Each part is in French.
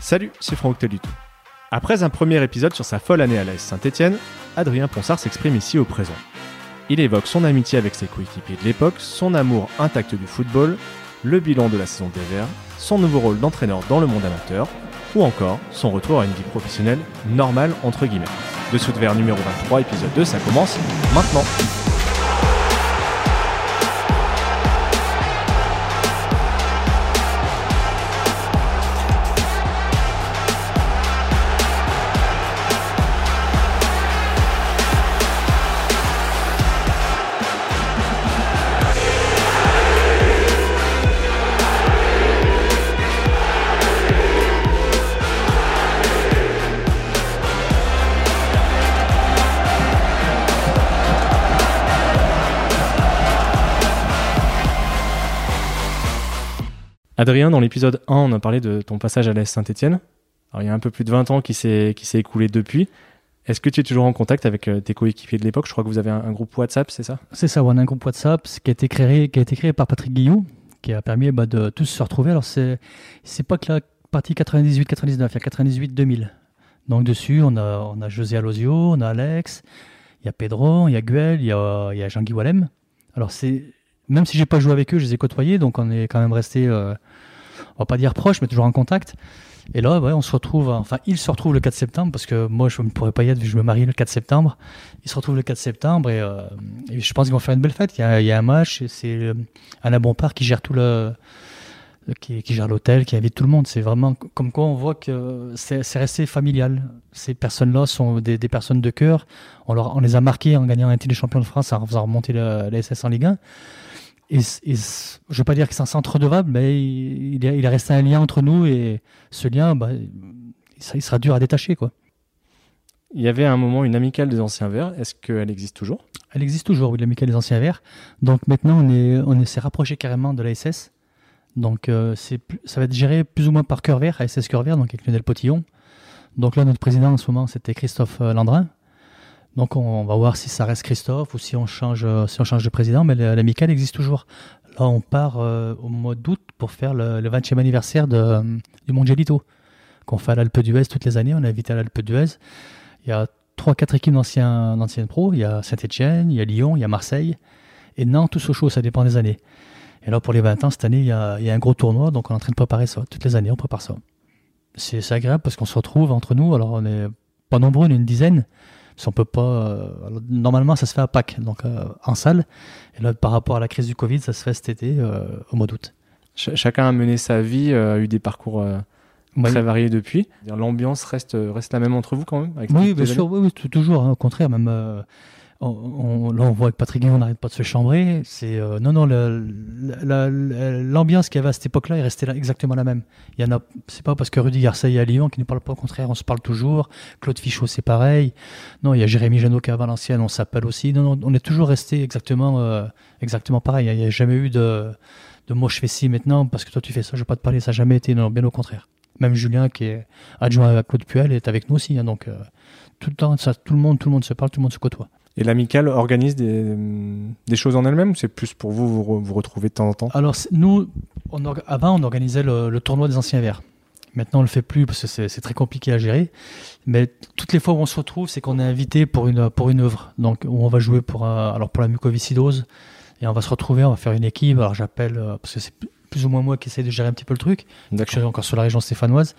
Salut, c'est Franck Teluto. Après un premier épisode sur sa folle année à l'AS Saint-Etienne, Adrien Ponsard s'exprime ici au présent. Il évoque son amitié avec ses coéquipiers de l'époque, son amour intact du football, le bilan de la saison des Verts, son nouveau rôle d'entraîneur dans le monde amateur, ou encore son retour à une vie professionnelle normale entre guillemets. De verre numéro 23, épisode 2, ça commence maintenant. Adrien, dans l'épisode 1, on a parlé de ton passage à l'AS Saint-Etienne. Alors, il y a un peu plus de 20 ans qui s'est, écoulé depuis. Est-ce que tu es toujours en contact avec euh, tes coéquipiers de l'époque? Je crois que vous avez un, groupe WhatsApp, c'est ça? C'est ça, on a un groupe WhatsApp qui a été créé, qui a été créé par Patrick Guillou, qui a permis bah, de tous se retrouver. Alors, c'est, pas que la partie 98-99, il y a 98-2000. Donc, dessus, on a, on a José Alosio, on a Alex, il y a Pedro, il y a Guel, il y a, Jean-Guy Wallem. Alors, même si j'ai pas joué avec eux, je les ai côtoyés, donc on est quand même resté, euh, on va pas dire proche, mais toujours en contact. Et là, ouais, on se retrouve, enfin, ils se retrouvent le 4 septembre, parce que moi, je ne pourrais pas y être vu que je me marie le 4 septembre. Ils se retrouvent le 4 septembre et, euh, je pense qu'ils vont faire une belle fête. Il y a, un match, c'est euh, Alain Bompard qui gère tout le, qui, gère l'hôtel, qui invite tout le monde. C'est vraiment comme quoi on voit que c'est resté familial. Ces personnes-là sont des, personnes de cœur. On, les a marqués en gagnant un titre des champions de France, en faisant remonter la SS en Ligue 1. Et, je ne veux pas dire que c'est un centre redevable, mais il, il, est, il est resté un lien entre nous et ce lien, bah, il sera dur à détacher. Quoi. Il y avait à un moment une amicale des anciens Verts. Est-ce qu'elle existe toujours? Elle existe toujours, oui, l'amicale des anciens verts. Donc maintenant, on est, on est- s'est rapproché carrément de la SS. Donc euh, c'est ça va être géré plus ou moins par Cœur Vert, ASS Cœur Vert, donc avec Lionel Potillon. Donc là, notre président en ce moment, c'était Christophe euh, Landrin. Donc on, va voir si ça reste Christophe ou si on change, euh, si on change de président, mais la- l'amicale existe toujours. Là, on part euh, au mois d'août pour faire le, le 20e anniversaire euh, du Mondialito, qu'on fait à l'Alpe d'Huez toutes les années. On est invité à l'Alpe d'Huez. Il y a trois, quatre équipes d'anciens, d'anciennes pros. Il y a Saint-Etienne, il y a Lyon, il y a Marseille. Et Nantes ou Sochaux, ça dépend des années. Et là, pour les 20 ans, cette année, il y a, il y a un gros tournoi, donc on est en train de préparer ça. Toutes les années, on prépare ça. C'est agréable parce qu'on se retrouve entre nous. Alors, on est pas nombreux, on est une dizaine. Si on peut pas. euh, normalement, ça se fait à Pâques, donc euh, en salle. Et là, par rapport à la crise du Covid, ça se fait cet été, euh, au mois d'août. Ch- Chacun a mené sa vie, a eu des parcours très variés depuis. L'ambiance reste, reste la même entre vous quand même avec Oui, bien sûr, oui, oui, toujours. hein, au contraire, même euh, on, on- là, on voit avec Patrick Guillaume, on n'arrête pas de se chambrer. C'est euh, non, non, l'ambiance qu'il y avait à cette époque-là est restée là, exactement la même. Il y en a, c'est pas parce que Rudy Garcia est à Lyon qui ne parle pas au contraire, on se parle toujours. Claude Fichot, c'est pareil. Non, il y a Jérémy Janot qui est à Valenciennes, on s'appelle aussi. Non, non, on est toujours resté exactement, euh, exactement pareil. Il n'y a jamais eu de, de moi je fais ci maintenant parce que toi tu fais ça, je vais pas te parler. Ça n'a jamais été, non, bien au contraire. Même Julien qui est adjoint à Claude Puel est avec nous aussi. hein, donc euh, tout le temps, ça, tout le monde, tout le monde se parle, tout le monde se côtoie. Et l'amicale organise des, des choses en elle-même ou c'est plus pour vous vous, re- vous retrouver de temps en temps? Alors nous, on avant on organisait le, le tournoi des anciens verts. Maintenant on le fait plus parce que c'est très compliqué à gérer. Mais toutes les fois où on se retrouve, c'est qu'on est invité pour une pour une œuvre. Donc où on va jouer pour un- alors pour la mucoviscidose et on va se retrouver, on va faire une équipe. Alors j'appelle euh, parce que c'est plus- ou moins moi qui essaie de gérer un petit peu le truc. Je suis encore sur la région stéphanoise.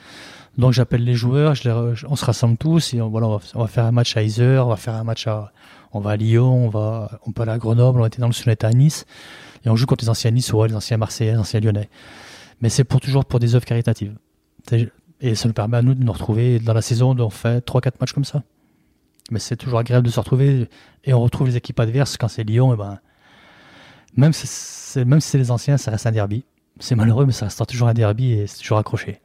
Donc j'appelle les joueurs, je les on se rassemble tous et on, voilà, on, va, on va faire un match à Isère, on va faire un match à, on va à Lyon, on va, on peut aller à Grenoble, on était dans le était à Nice et on joue contre les anciens Niçois, les anciens Marseillais, les anciens Lyonnais. Mais c'est pour toujours pour des œuvres caritatives. Et ça nous permet à nous de nous retrouver dans la saison, on fait 3-4 matchs comme ça. Mais c'est toujours agréable de se retrouver et on retrouve les équipes adverses quand c'est Lyon, et ben, même si c'est, même si les anciens, ça reste un derby. C'est malheureux, mais ça restera toujours un derby et c'est toujours accroché.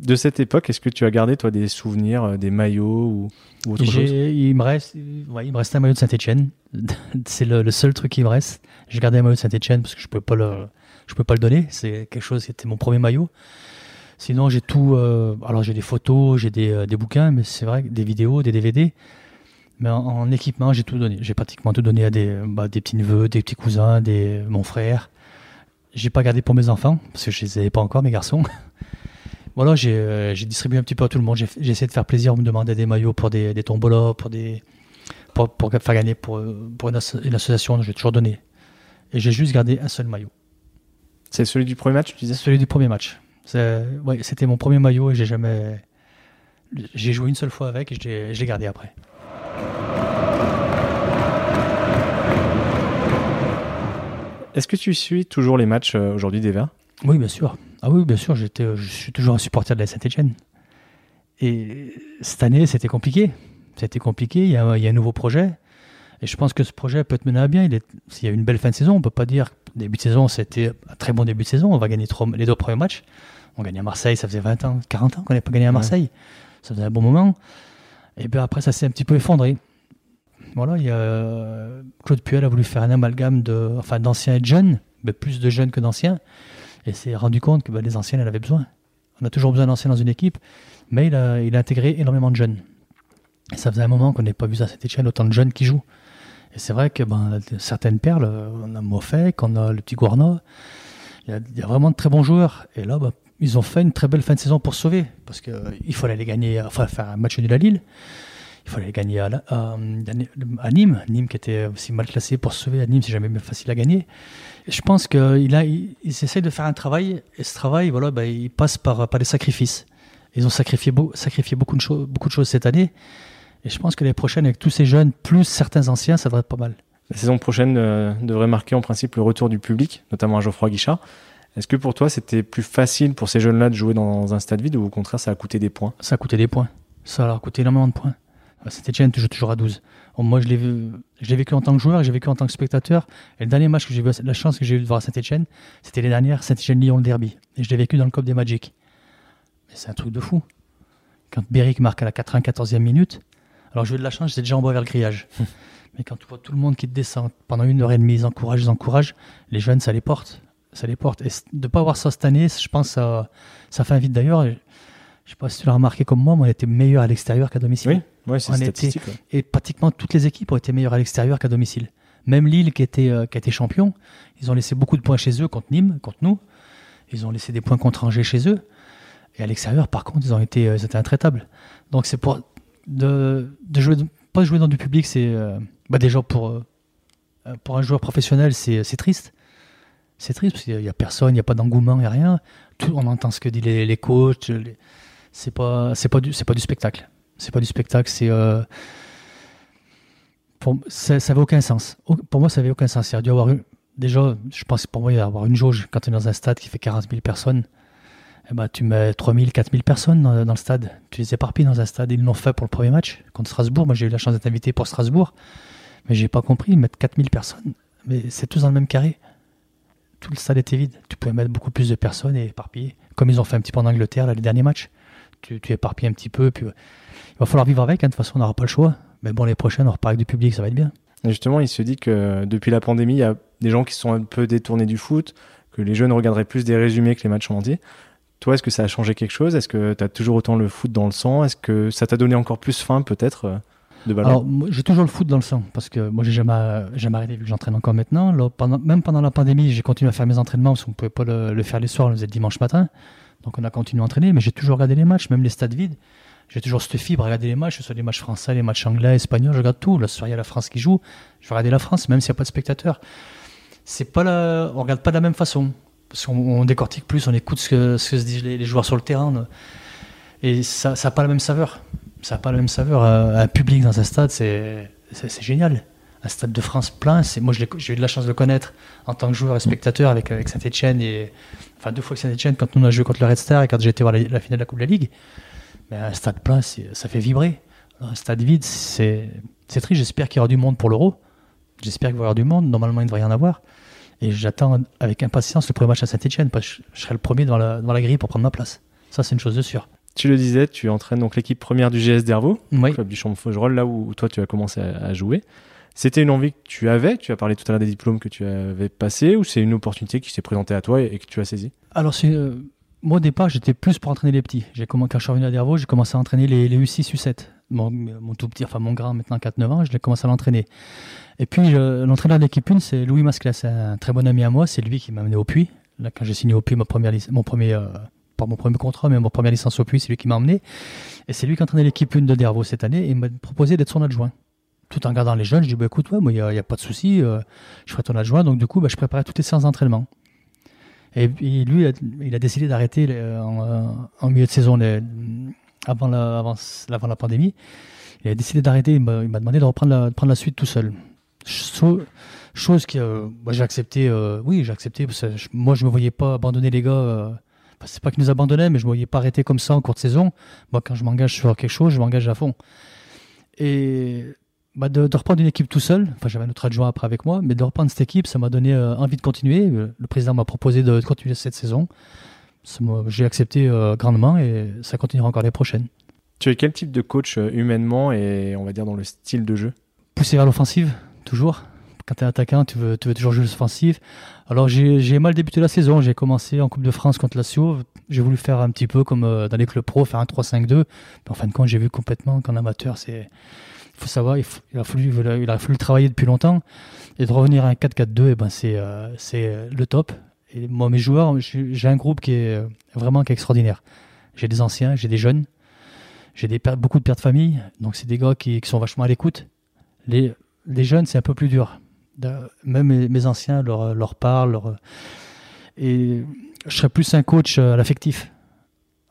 De cette époque, est-ce que tu as gardé toi des souvenirs, euh, des maillots ou, ou autre chose? il, me reste, ouais, il me reste un maillot de Saint-Etienne. c'est le, le seul truc qui me reste. J'ai gardé un maillot de Saint-Etienne parce que je ne peux, pas le- je peux pas le donner. C'est quelque chose, c'était mon premier maillot. Sinon, j'ai tout. euh, alors, j'ai des photos, j'ai des, euh, des bouquins, mais c'est vrai, des vidéos, des DVD. Mais en, en équipement, j'ai tout donné. J'ai pratiquement tout donné à des, bah, des petits neveux, des petits cousins, des, mon frère. J'ai pas gardé pour mes enfants, parce que je les avais pas encore, mes garçons. voilà, j'ai distribué un petit peu à tout le monde. J'ai essayé de faire plaisir, on me demandait des maillots pour des, des tombolas, pour des pour, pour faire gagner pour, pour une, une association, j'ai toujours donné. Et j'ai juste gardé un seul maillot. C'est celui du premier match, tu disais? Celui du premier match. Ouais, c'était mon premier maillot et j'ai jamais. J'ai joué une seule fois avec et je l'ai gardé après. Est-ce que tu suis toujours les matchs euh, aujourd'hui des Verts Oui, bien sûr. Ah oui, bien sûr. J'étais, je suis toujours un supporter de la Saint-Etienne. Et cette année, c'était compliqué. C'était compliqué. Il y, a, il y, a, un nouveau projet. Et je pense que ce projet peut être mené à bien. Il, est, il y a une belle fin de saison. On ne peut pas dire début de saison, c'était un très bon début de saison. On va gagner les deux premiers matchs. On gagne à Marseille, ça faisait 20 ans, 40 ans qu'on n'avait pas gagné à Marseille. Ça faisait un bon moment. Et puis après, ça s'est un petit peu effondré. Voilà, il y a, Claude Puel a voulu faire un amalgame de, enfin, d'anciens et de jeunes, mais plus de jeunes que d'anciens. Et s'est rendu compte que bah, les anciens, elle avait besoin. On a toujours besoin d'anciens dans une équipe, mais il a, intégré énormément de jeunes. Et ça faisait un moment qu'on n'avait pas vu à cette échelle autant de jeunes qui jouent. Et c'est vrai que ben, certaines perles, on a Moffet, on a le petit Guarna, il y, a, vraiment de très bons joueurs. Et là, ben, ils ont fait une très belle fin de saison pour sauver. Parce qu'il euh, fallait aller gagner, enfin faire un match nul à Lille. Il fallait gagner à, à, Nîmes. Nîmes qui était aussi mal classé pour se sauver. À Nîmes, c'est jamais facile à gagner. Et je pense qu'ils il, il essayent de faire un travail. Et ce travail, voilà, ben, il passe par, par des sacrifices. Ils ont sacrifié, sacrifié beaucoup, de beaucoup de choses cette année. Et je pense que les prochaines, avec tous ces jeunes, plus certains anciens, ça devrait être pas mal. La saison prochaine euh, devrait marquer en principe le retour du public, notamment à Geoffroy Guichard. Est-ce que pour toi, c'était plus facile pour ces jeunes-là de jouer dans un stade vide ou au contraire, ça a coûté des points? Ça a coûté des points. Ça leur a coûté énormément de points. Saint-Etienne joue toujours à 12. moi, je l'ai vécu en tant que joueur j'ai vécu en tant que spectateur. Et le dernier match que j'ai eu, la chance que j'ai eu de voir à Saint-Etienne, c'était les dernières Saint-Etienne-Lyon, le derby. Et je l'ai vécu dans le Cop des Magic. Mais c'est un truc de fou. Quand Beric marque à la 94e minute, alors j'ai eu de la chance, j'étais déjà en bas vers le grillage. Mais quand tu vois tout le monde qui te descend pendant une heure et demie, ils encouragent, ils encouragent, les jeunes, ça les porte. Ça les porte. Et de ne pas avoir ça cette année, je pense ça, ça fait un vide d'ailleurs. Je ne sais pas si tu l'as remarqué comme moi, mais on était meilleur à l'extérieur qu'à domicile. Oui, c'est statistique. Et pratiquement toutes les équipes ont été meilleures à l'extérieur qu'à domicile. Même Lille, qui était, euh, qui a été champion, ils ont laissé beaucoup de points chez eux contre Nîmes, contre nous. Ils ont laissé des points contre Angers chez eux. Et à l'extérieur, par contre, ils ont été, euh, ils étaient intraitables. Donc c'est pour de, de jouer, pas jouer dans du public, c'est euh, bah déjà pour, euh, pour un joueur professionnel, c'est triste. C'est triste parce qu'il n'y a personne, il n'y a pas d'engouement, il n'y a rien. Tout, on entend ce que disent les, les coachs. C'est pas, c'est pas du, c'est pas du spectacle. C'est pas du spectacle, c'est. Euh, ça n'avait aucun sens. Pour moi, ça n'avait aucun sens. Il y avoir déjà, je pense pour moi, il y a avoir une jauge quand tu es dans un stade qui fait 40 000 personnes eh ben, tu mets 3000, 4000 personnes dans, le stade. Tu les éparpilles dans un stade. Ils l'ont fait pour le premier match contre Strasbourg. Moi, j'ai eu la chance d'être invité pour Strasbourg. Mais j'ai pas compris. Mettre 4000 personnes, mais c'est tous dans le même carré. Tout le stade était vide. Tu pouvais mettre beaucoup plus de personnes et éparpiller. Comme ils ont fait un petit peu en Angleterre, là, les derniers matchs. Tu, tu éparpilles un petit peu. Puis, il va falloir vivre avec. Hein. De toute façon, on n'aura pas le choix. Mais bon, les prochaines, on repart avec du public. Ça va être bien. justement, il se dit que depuis la pandémie, il y a des gens qui sont un peu détournés du foot, que les jeunes regarderaient plus des résumés que les matchs en entier. Toi, est-ce que ça a changé quelque chose? Est-ce que tu as toujours autant le foot dans le sang? Est-ce que ça t'a donné encore plus faim, peut-être, euh, de ballon? Alors, j'ai toujours le foot dans le sang, parce que moi, j'ai jamais, jamais arrêté, vu que j'entraîne encore maintenant. Là, pendant, même pendant la pandémie, j'ai continué à faire mes entraînements, parce qu'on ne pouvait pas le, faire les soirs, on le faisait dimanche matin. Donc, on a continué à entraîner, mais j'ai toujours regardé les matchs, même les stades vides. J'ai toujours cette fibre à regarder les matchs, que ce soit les matchs français, les matchs anglais, espagnols, je regarde tout. Là, ce soir, il y a la France qui joue, je vais regarder la France, même s'il n'y a pas de spectateurs. C'est pas la... On regarde pas de la même façon parce qu'on décortique plus, on écoute ce que, se disent les, joueurs sur le terrain. Et ça n'a pas la même saveur. Ça n'a pas la même saveur. Un public dans un stade, c'est génial. Un stade de France plein, moi j'ai eu de la chance de le connaître en tant que joueur et spectateur avec, avec Saint-Etienne, et, enfin deux fois avec Saint-Etienne quand on a joué contre le Red Star et quand j'ai été voir la, finale de la Coupe de la Ligue. Mais un stade plein, ça fait vibrer. Un stade vide, c'est triste. J'espère qu'il y aura du monde pour l'Euro. J'espère qu'il va y avoir du monde. Normalement, il ne devrait y en avoir. Et j'attends avec impatience le premier match à Saint-Etienne parce que je serai le premier dans la, dans la grille pour prendre ma place. Ça, c'est une chose de sûre. Tu le disais, tu entraînes donc l'équipe première du GS d'Hervaux, oui. club du champ Faugerolles, là où toi tu as commencé à, jouer. C'était une envie que tu avais Tu as parlé tout à l'heure des diplômes que tu avais passés ou c'est une opportunité qui s'est présentée à toi et, que tu as saisie? Alors, c'est, euh, moi au départ, j'étais plus pour entraîner les petits. J'ai quand je suis revenu à Dervaux, j'ai commencé à entraîner les, les U6, U7. Mon, tout petit, enfin mon grand maintenant 4-9 ans, je l'ai commencé à l'entraîner. Et puis, l'entraîneur de l'équipe 1, c'est Louis Masclas, un très bon ami à moi. C'est lui qui m'a amené au puits. Là, quand j'ai signé au puits, mon premier, mon premier, euh, par mon premier contrat, mais mon première licence au Puy, c'est lui qui m'a emmené. Et c'est lui qui entraînait l'équipe une de Dervaux cette année et il m'a proposé d'être son adjoint. Tout en regardant les jeunes, je dis bah, écoute, moi, il n'y a, pas de souci, euh, je ferai ton adjoint. Donc, du coup, bah, je préparais toutes les séances d'entraînement. Et, lui, il a décidé d'arrêter en, milieu de saison, avant, la, avant, avant la pandémie il a décidé d'arrêter. Il m'a demandé de reprendre la, de prendre la suite tout seul. Chose, que euh, j'ai accepté. Euh, oui, j'ai accepté. moi, je me voyais pas abandonner les gars. Euh, c'est pas qu'ils nous abandonnaient, mais je me voyais pas arrêter comme ça en cours de saison. Moi, quand je m'engage sur quelque chose, je m'engage à fond. Et bah, de, reprendre une équipe tout seul, enfin j'avais un autre adjoint après avec moi, mais de reprendre cette équipe, ça m'a donné envie de continuer. Le président m'a proposé de, continuer cette saison. J'ai accepté grandement et ça continuera encore les prochaines. Tu es quel type de coach euh, humainement et on va dire dans le style de jeu? Pousser vers l'offensive, toujours. Quand tu es attaquant, tu veux, tu veux toujours jouer l'offensive. Alors j'ai mal débuté la saison. J'ai commencé en Coupe de France contre la Sio. J'ai voulu faire un petit peu comme euh, dans les clubs pro, faire un 3-5-2. En fin de compte, j'ai vu complètement qu'en amateur, c'est. Il faut savoir, il, a fallu, il travailler depuis longtemps. Et de revenir à un 4-4-2, eh ben c'est euh, c'est le top. Moi, mes joueurs, j'ai un groupe qui est vraiment qui est extraordinaire. J'ai des anciens, j'ai des jeunes. J'ai beaucoup de pères de famille, donc c'est des gars qui, sont vachement à l'écoute. Les, les jeunes, c'est un peu plus dur. Même mes, anciens leur, parlent. Et je serais plus un coach à l'affectif.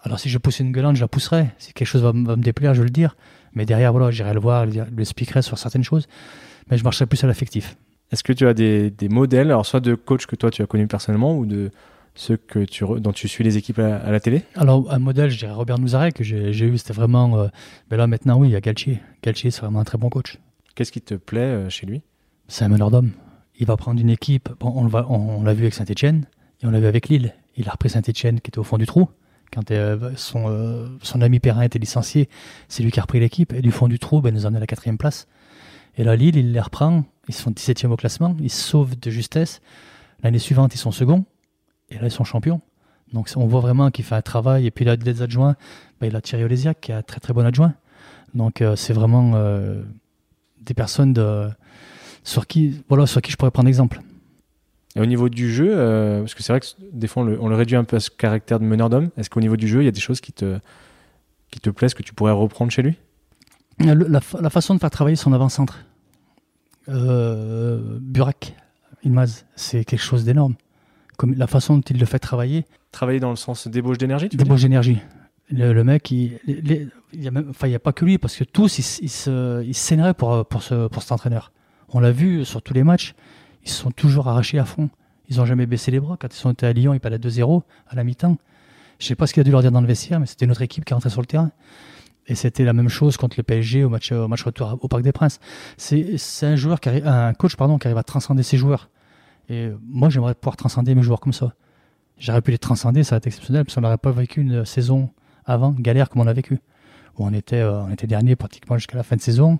Alors si je pousse une gueulante, je la pousserai. Si quelque chose va, me déplaire, je vais le dire. Mais derrière, voilà, j'irai le voir, lui expliquerai sur certaines choses. Mais je marcherai plus à l'affectif. Est-ce que tu as des, des modèles, alors soit de coach que toi tu as connu personnellement ou de, ceux que tu, dont tu suis les équipes à, la télé? Alors, un modèle, je dirais Robert Nouzaret, que j'ai eu, c'était vraiment. mais euh, ben là, maintenant, oui, il y a Galtier. Galtier, c'est vraiment un très bon coach. Qu'est-ce qui te plaît euh, chez lui? C'est un meneur d'homme. Il va prendre une équipe. on, on, l'a vu avec Saint-Etienne et on l'a vu avec Lille. Il a repris Saint-Etienne qui était au fond du trou. Quand euh, son, son ami Perrin était licencié, c'est lui qui a repris l'équipe. Et du fond du trou, ben, il nous en à la quatrième place. Et là, Lille, il les reprend. Ils sont 17e au classement. Ils se sauvent de justesse. L'année suivante, ils sont second. Et là, ils sont champions. Donc on voit vraiment qu'il fait un travail. Et puis là, des adjoints, bah, il a Thierry Olésiac qui est un très très bon adjoint. Donc euh, c'est vraiment euh, des personnes sur, qui, voilà, sur qui je pourrais prendre exemple. Et au niveau du jeu, euh, parce que c'est vrai que des fois on le, réduit un peu à ce caractère de meneur d'homme, est-ce qu'au niveau du jeu, il y a des choses qui te, qui te plaisent, que tu pourrais reprendre chez lui? La, la, façon de faire travailler son avant-centre. Burak, Ilmaz, c'est quelque chose d'énorme comme la façon dont il le fait travailler. Travailler dans le sens débauche d'énergie Débauche d'énergie. Le, mec, il, il, y a il n'y a pas que lui, parce que tous, ils, ils s'énervaient pour, pour, ce, pour cet entraîneur. On l'a vu sur tous les matchs, ils sont toujours arrachés à fond. Ils n'ont jamais baissé les bras. Quand ils sont été à Lyon, ils parlaient 2-0 à la mi-temps. Je ne sais pas ce qu'il a dû leur dire dans le vestiaire, mais c'était notre équipe qui rentrait sur le terrain. Et c'était la même chose contre le PSG au match, au retour au Parc des Princes. C'est un un coach pardon, qui arrive à transcender ses joueurs. Et moi, j'aimerais pouvoir transcender mes joueurs comme ça. J'aurais pu les transcender, ça aurait été exceptionnel, parce qu'on n'aurait pas vécu une saison avant, galère comme on a vécu. Où on était, euh, on était dernier pratiquement jusqu'à la fin de saison.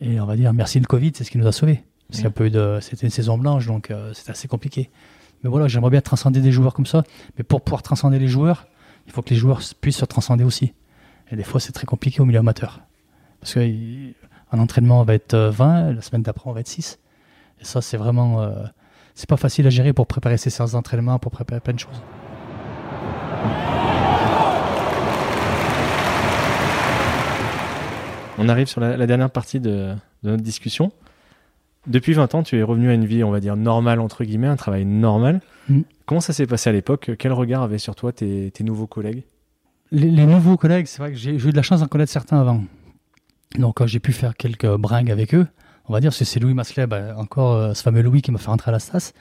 Et on va dire, merci le Covid, c'est ce qui nous a sauvés. Parce de, c'était une saison blanche, donc euh, c'était assez compliqué. Mais voilà, j'aimerais bien transcender des joueurs comme ça. Mais pour pouvoir transcender les joueurs, il faut que les joueurs puissent se transcender aussi. Et des fois, c'est très compliqué au milieu amateur. Parce qu'un entraînement, va être 20, euh, la semaine d'après, on va être 6. Et ça, c'est vraiment c'est pas facile à gérer pour préparer ses séances d'entraînement, pour préparer plein de choses. On arrive sur la, dernière partie de, notre discussion. Depuis 20 ans, tu es revenu à une vie, on va dire, normale, entre guillemets, un travail normal. Mm. Comment ça s'est passé à l'époque? Quel regard avaient sur toi tes, nouveaux collègues? Les, les, nouveaux collègues, c'est vrai que j'ai eu de la chance d'en connaître certains avant. Donc j'ai pu faire quelques bringues avec eux on va dire, c'est Louis Maslet, bah, encore euh, ce fameux Louis qui m'a fait rentrer à la Stas,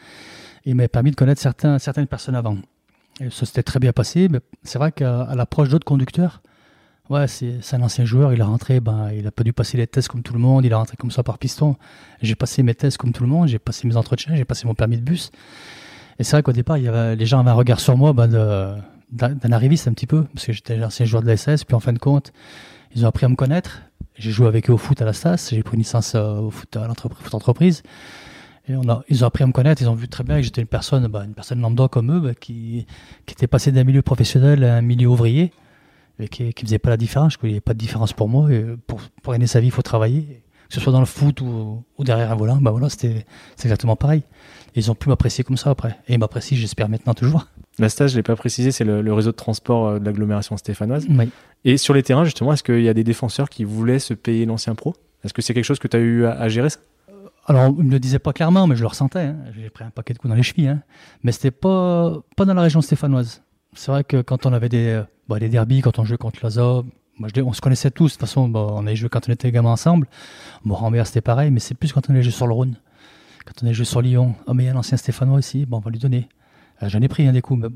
et m'a permis de connaître certains, certaines personnes avant. Et ça s'était très bien passé, mais c'est vrai qu'à l'approche d'autres conducteurs, ouais, c'est un ancien joueur, il est rentré, ben, il a pas dû passer les tests comme tout le monde, il est rentré comme ça par piston. J'ai passé mes tests comme tout le monde, j'ai passé mes entretiens, j'ai passé mon permis de bus. Et c'est vrai qu'au départ, il y avait, les gens avaient un regard sur moi ben, d'un arriviste un petit peu, parce que j'étais ancien joueur de la puis en fin de compte, ils ont appris à me connaître. J'ai joué avec eux au foot à la Stas, j'ai pris une licence euh, au foot à l'entreprise. Et on a, ils ont appris à me connaître, ils ont vu très bien que j'étais une personne, bah, une personne lambda comme eux, bah, qui, qui était passée d'un milieu professionnel à un milieu ouvrier, et qui ne faisait pas la différence. Il n'y avait pas de différence pour moi. Et pour, pour gagner sa vie, il faut travailler. Que ce soit dans le foot ou, ou derrière un volant, bah voilà, c'était exactement pareil. ils ont pu m'apprécier comme ça après. Et ils m'apprécient, j'espère maintenant toujours. La stage, je l'ai pas précisé, c'est le, le réseau de transport euh, de l'agglomération stéphanoise. Oui. Et sur les terrains, justement, est-ce qu'il y a des défenseurs qui voulaient se payer l'ancien pro? Est-ce que c'est quelque chose que tu as eu à, à gérer ça? Alors, on ne le disait pas clairement, mais je le ressentais. hein. J'ai pris un paquet de coups dans les chevilles. hein. Mais c'était pas, pas dans la région stéphanoise. C'est vrai que quand on avait des, euh, bah, des derbies, quand on jouait contre l'Aza, on se connaissait tous. De toute façon, bah, on avait joué quand on était gamins ensemble. Bon, Rambert, c'était pareil, mais c'est plus quand on avait joué sur le Rhône. Quand on avait joué sur Lyon. Ah, mais il y a un ancien Stéphanois ici. Bon, on va lui donner. Euh, J'en ai pris un des coups, mais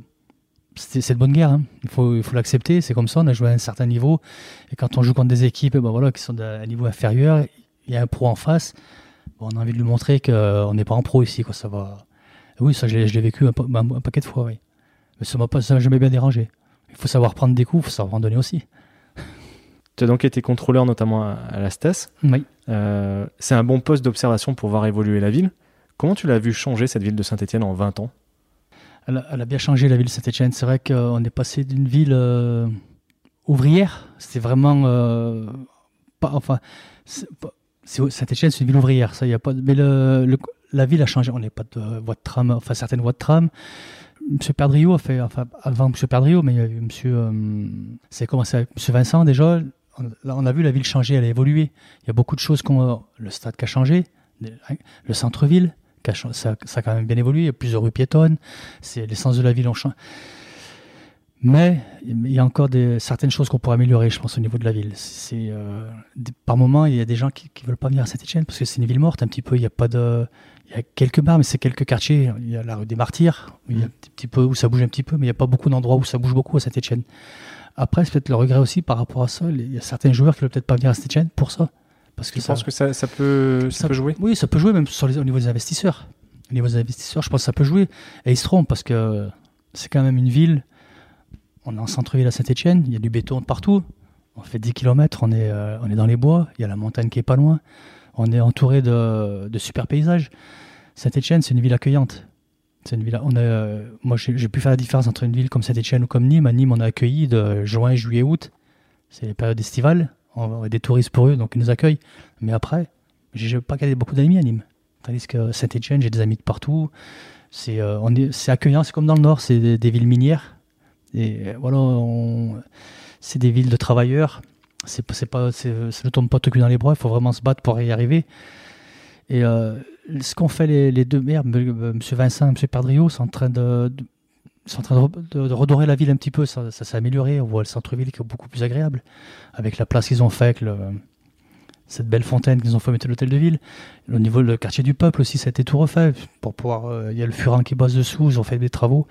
c'est de bonne guerre. hein. Il faut l'accepter. C'est comme ça. On a joué à un certain niveau. Et quand on joue contre des équipes ben voilà, qui sont d'un niveau inférieur, il y a un pro en face. On a envie de lui montrer qu'on n'est pas en pro ici. Ça va. Oui, ça, je l'ai vécu un, pa- un- un paquet de fois. Mais ça m'a ça m'a jamais bien dérangé. Il faut savoir prendre des coups, il faut savoir en donner aussi. Tu as donc été contrôleur, notamment à, à la STAS. Oui. Euh, c'est un bon poste d'observation pour voir évoluer la ville. Comment tu l'as vu changer cette ville de Saint-Etienne en 20 ans? Elle a, elle a bien changé la ville de Saint-Etienne. C'est vrai qu'on est passé d'une ville euh, ouvrière. C'était vraiment euh, pas. Enfin, Saint-Etienne, c'est une ville ouvrière. Ça, y a pas. mais le, le- la ville a changé. On n'est pas de voie de tram. Enfin, certaines voies de tram. Monsieur Perdriau a fait. Enfin, avant Monsieur Perdriau, mais il y a eu Monsieur. Euh, c'est commencé avec Monsieur Vincent déjà. On, a vu la ville changer. Elle a évolué. Il y a beaucoup de choses. qu'on le stade qui a changé. Le centre-ville. Ça, ça a quand même bien évolué. Il y a plusieurs rues piétonnes c'est l'essence de la ville en changé. Mais il y a encore des, certaines choses qu'on pourrait améliorer, je pense, au niveau de la ville. C'est, euh, par moment, il y a des gens qui ne veulent pas venir à Saint-Etienne parce que c'est une ville morte un petit peu. Il y a pas de, il y a quelques bars, mais c'est quelques quartiers. Il y a la rue des Martyrs, où il y a un petit, petit peu où ça bouge un petit peu, mais il n'y a pas beaucoup d'endroits où ça bouge beaucoup à Saint-Etienne. Après, c'est peut-être le regret aussi par rapport à ça. Il y a certains joueurs qui ne veulent peut-être pas venir à Saint-Etienne pour ça. Parce que Tu ça- penses que ça, ça peut, ça ça- peut jouer? Oui, ça peut jouer même sur les- au niveau des investisseurs. Au niveau des investisseurs, je pense que ça peut jouer. Et ils se trompent parce que c'est quand même une ville. On est en centre-ville à Saint-Etienne, il y a du béton partout. On fait 10 km, on est, euh, on est dans les bois, il y a la montagne qui est pas loin. On est entouré de, super paysages. Saint-Etienne, c'est une ville accueillante. C'est une ville. On a, euh, moi, pu faire la différence entre une ville comme Saint-Etienne ou comme Nîmes. À Nîmes, on a accueilli de juin, juillet, août. C'est les périodes estivales. On a des touristes pour eux, donc ils nous accueillent. Mais après, j'ai pas gardé beaucoup d'amis à Nîmes. Tandis que Saint-Etienne, j'ai des amis de partout. C'est euh, est- accueillant, c'est comme dans le Nord, c'est des villes minières. Et euh, voilà, c'est des villes de travailleurs. C'est pas- ça ne tombe pas tout cul dans les bras, il faut vraiment se battre pour y arriver. Et euh, ce qu'ont fait les, deux maires, M. M. Vincent et M. Perdriau, sont en train de, de- en train de, de- redorer la ville un petit peu. Ça, ça s'est amélioré. On voit le centre-ville qui est beaucoup plus agréable. Avec la place qu'ils ont fait, avec cette belle fontaine qu'ils ont fait mettre l'hôtel de ville. Au niveau du quartier du peuple aussi, ça a été tout refait. Pour pouvoir, euh, il y a le furin qui bosse dessous, ils ont fait des travaux.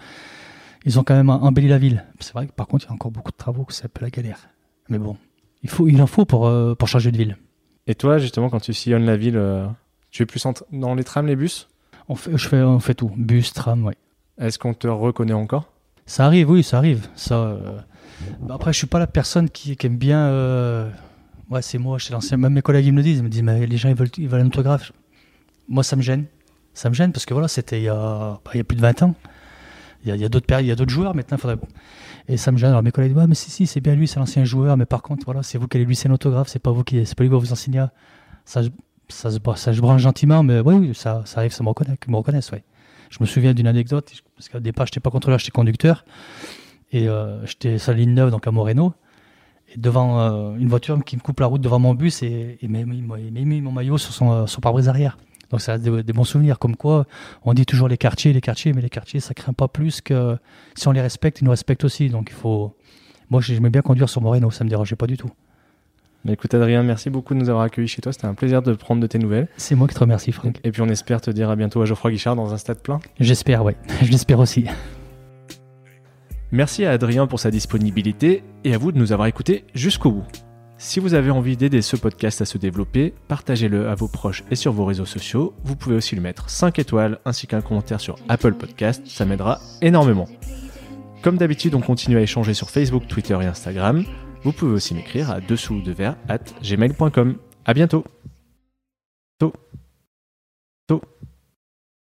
Ils ont quand même embelli la ville. C'est vrai que par contre, il y a encore beaucoup de travaux, que c'est un peu la galère. Mais bon, il, faut, il en faut pour, euh, pour changer de ville. Et toi, justement, quand tu sillonnes la ville, euh, tu es plus dans les trams, les bus? On fait, je fais, on fait tout. Bus, tram, ouais. Est-ce qu'on te reconnaît encore? Ça arrive, oui, ça arrive. Ça, euh, bah Après, je suis pas la personne qui, qui aime bien. euh, Ouais, c'est moi, c'est l'ancien. Même mes collègues, ils me le disent. Ils me disent, mais les gens, ils veulent, ils veulent un autographe. Moi, ça me gêne. Ça me gêne parce que voilà, c'était il, y a- bah, il y a plus de 20 ans. Il y a, a d'autres joueurs maintenant. Et ça me gêne. Alors mes collègues disent, ouais, mais si, si, c'est bien lui, c'est l'ancien joueur. Mais par contre, voilà, c'est vous qui allez lui laisser un autographe. C'est pas vous qui, c'est pas lui qui va vous enseigner. Ça, ça, ça, je branche gentiment, mais oui, oui, ça, arrive, ça me reconnaît, me reconnaissent, ouais. Je me souviens d'une anecdote, parce qu'au départ, j'étais pas contrôleur, j'étais conducteur. Et euh, j'étais sur la ligne 9, donc à Moreno. Et devant euh, une voiture qui me coupe la route devant mon bus et m'a mis, il m'a mis mon maillot sur son, euh, son pare-brise arrière. Donc ça a des, des bons souvenirs. Comme quoi, on dit toujours les quartiers, les quartiers, mais les quartiers, ça craint pas plus que si on les respecte, ils nous respectent aussi. Donc il faut. Moi, j'aimais bien conduire sur Moreno, ça me dérangeait pas du tout. Mais Écoute, Adrien, merci beaucoup de nous avoir accueillis chez toi. C'était un plaisir de prendre de tes nouvelles. C'est moi qui te remercie, Franck. Et puis, on espère te dire à bientôt à Geoffroy Guichard dans un stade plein. J'espère, ouais. Je l'espère aussi. Merci à Adrien pour sa disponibilité et à vous de nous avoir écoutés jusqu'au bout. Si vous avez envie d'aider ce podcast à se développer, partagez-le à vos proches et sur vos réseaux sociaux. Vous pouvez aussi lui mettre 5 étoiles ainsi qu'un commentaire sur Apple Podcast, ça m'aidera énormément. Comme d'habitude, on continue à échanger sur Facebook, Twitter et Instagram. Vous pouvez aussi m'écrire à dessous de verre at gmail.com. À bientôt. Tôt. Tôt.